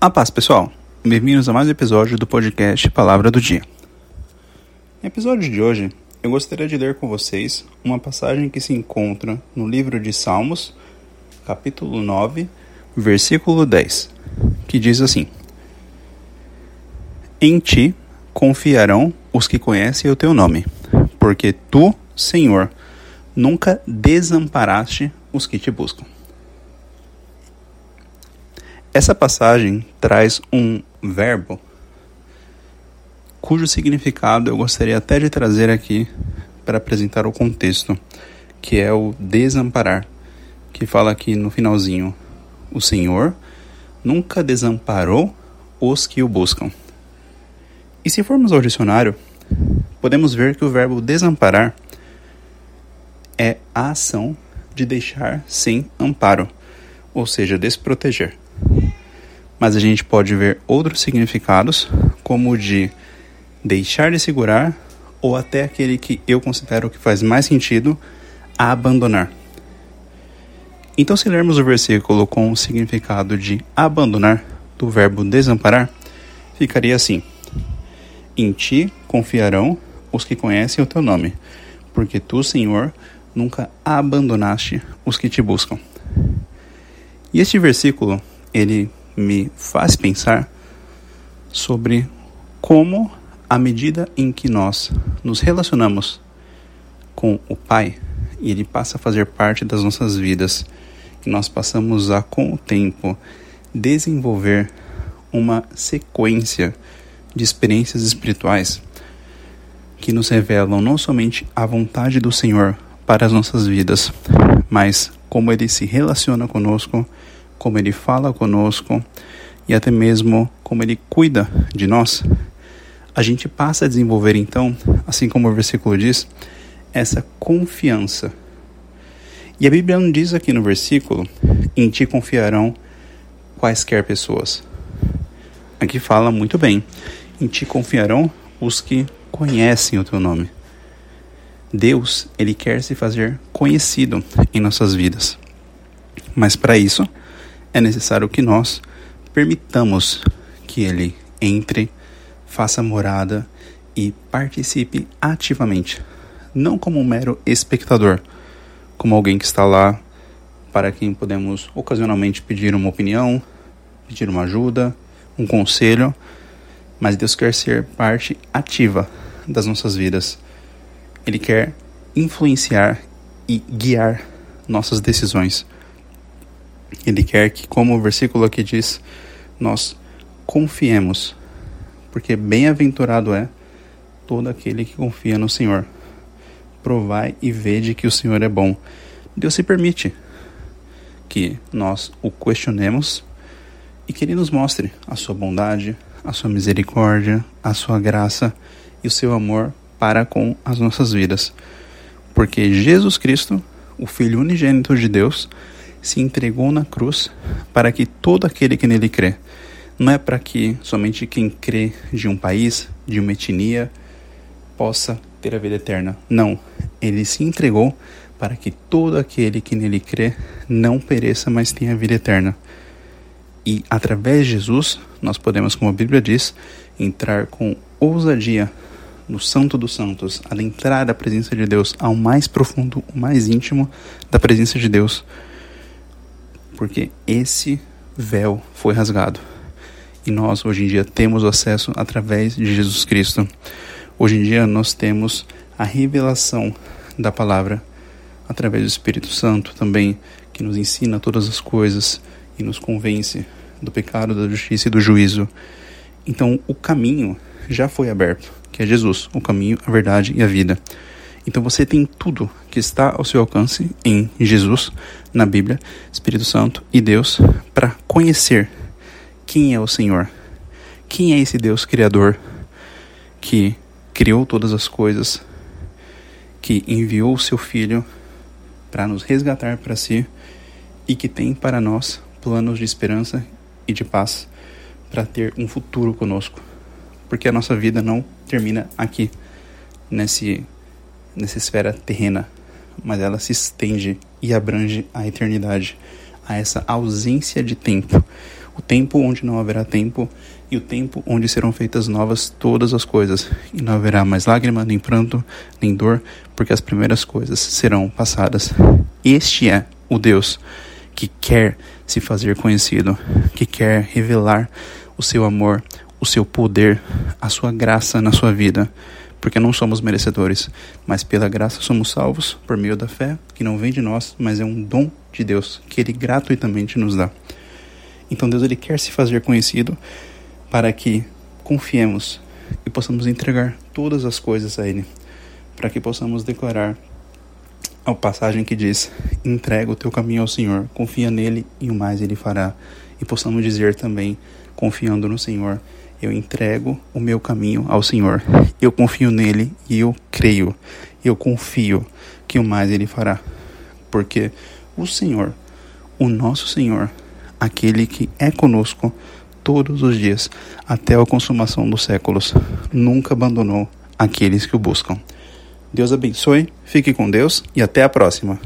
A paz, pessoal. Bem-vindos a mais um episódio do podcast Palavra do Dia. No episódio de hoje, eu gostaria de ler com vocês uma passagem que se encontra no livro de Salmos, capítulo 9, versículo 10, que diz assim: Em ti confiarão os que conhecem o teu nome, porque tu, Senhor, nunca desamparaste os que te buscam. Essa passagem traz um verbo cujo significado eu gostaria até de trazer aqui para apresentar o contexto, que é o desamparar, que fala aqui no finalzinho: O Senhor nunca desamparou os que o buscam. E se formos ao dicionário, podemos ver que o verbo desamparar é a ação de deixar sem amparo, ou seja, desproteger mas a gente pode ver outros significados, como o de deixar de segurar, ou até aquele que eu considero que faz mais sentido, abandonar. Então, se lermos o versículo com o significado de abandonar, do verbo desamparar, ficaria assim: Em ti confiarão os que conhecem o teu nome, porque tu, Senhor, nunca abandonaste os que te buscam. E este versículo, ele me faz pensar sobre como, à medida em que nós nos relacionamos com o Pai e Ele passa a fazer parte das nossas vidas, e nós passamos a, com o tempo, desenvolver uma sequência de experiências espirituais que nos revelam não somente a vontade do Senhor para as nossas vidas, mas como Ele se relaciona conosco como Ele fala conosco e até mesmo como Ele cuida de nós, a gente passa a desenvolver então, assim como o versículo diz, essa confiança. E a Bíblia não diz aqui no versículo: em ti confiarão quaisquer pessoas. Aqui fala muito bem: em ti confiarão os que conhecem o teu nome. Deus, ele quer se fazer conhecido em nossas vidas. Mas para isso, é necessário que nós permitamos que ele entre, faça morada e participe ativamente, não como um mero espectador, como alguém que está lá para quem podemos ocasionalmente pedir uma opinião, pedir uma ajuda, um conselho, mas Deus quer ser parte ativa das nossas vidas. Ele quer influenciar e guiar nossas decisões. Ele quer que, como o versículo aqui diz, nós confiemos, porque bem-aventurado é todo aquele que confia no Senhor. Provai e vede que o Senhor é bom. Deus se permite que nós o questionemos e que Ele nos mostre a sua bondade, a sua misericórdia, a sua graça e o seu amor para com as nossas vidas. Porque Jesus Cristo, o Filho unigênito de Deus, se entregou na cruz para que todo aquele que nele crê, não é para que somente quem crê de um país, de uma etnia, possa ter a vida eterna. Não, ele se entregou para que todo aquele que nele crê não pereça, mas tenha a vida eterna. E através de Jesus, nós podemos, como a Bíblia diz, entrar com ousadia no Santo dos Santos, adentrar a presença de Deus ao mais profundo, o mais íntimo da presença de Deus porque esse véu foi rasgado. E nós hoje em dia temos acesso através de Jesus Cristo. Hoje em dia nós temos a revelação da palavra através do Espírito Santo também, que nos ensina todas as coisas e nos convence do pecado, da justiça e do juízo. Então o caminho já foi aberto, que é Jesus, o caminho, a verdade e a vida. Então você tem tudo que está ao seu alcance em Jesus, na Bíblia, Espírito Santo e Deus, para conhecer quem é o Senhor. Quem é esse Deus Criador que criou todas as coisas, que enviou o seu Filho para nos resgatar para si e que tem para nós planos de esperança e de paz para ter um futuro conosco. Porque a nossa vida não termina aqui, nesse nessa esfera terrena, mas ela se estende e abrange a eternidade, a essa ausência de tempo. o tempo onde não haverá tempo e o tempo onde serão feitas novas todas as coisas, e não haverá mais lágrima, nem pranto, nem dor, porque as primeiras coisas serão passadas. Este é o Deus que quer se fazer conhecido, que quer revelar o seu amor, o seu poder, a sua graça na sua vida, porque não somos merecedores, mas pela graça somos salvos por meio da fé, que não vem de nós, mas é um dom de Deus que ele gratuitamente nos dá. Então Deus ele quer se fazer conhecido para que confiemos e possamos entregar todas as coisas a ele, para que possamos declarar a passagem que diz: entrega o teu caminho ao Senhor, confia nele e o mais ele fará. E possamos dizer também, confiando no Senhor, eu entrego o meu caminho ao Senhor. Eu confio nele e eu creio. Eu confio que o mais ele fará. Porque o Senhor, o nosso Senhor, aquele que é conosco todos os dias até a consumação dos séculos, nunca abandonou aqueles que o buscam. Deus abençoe, fique com Deus e até a próxima.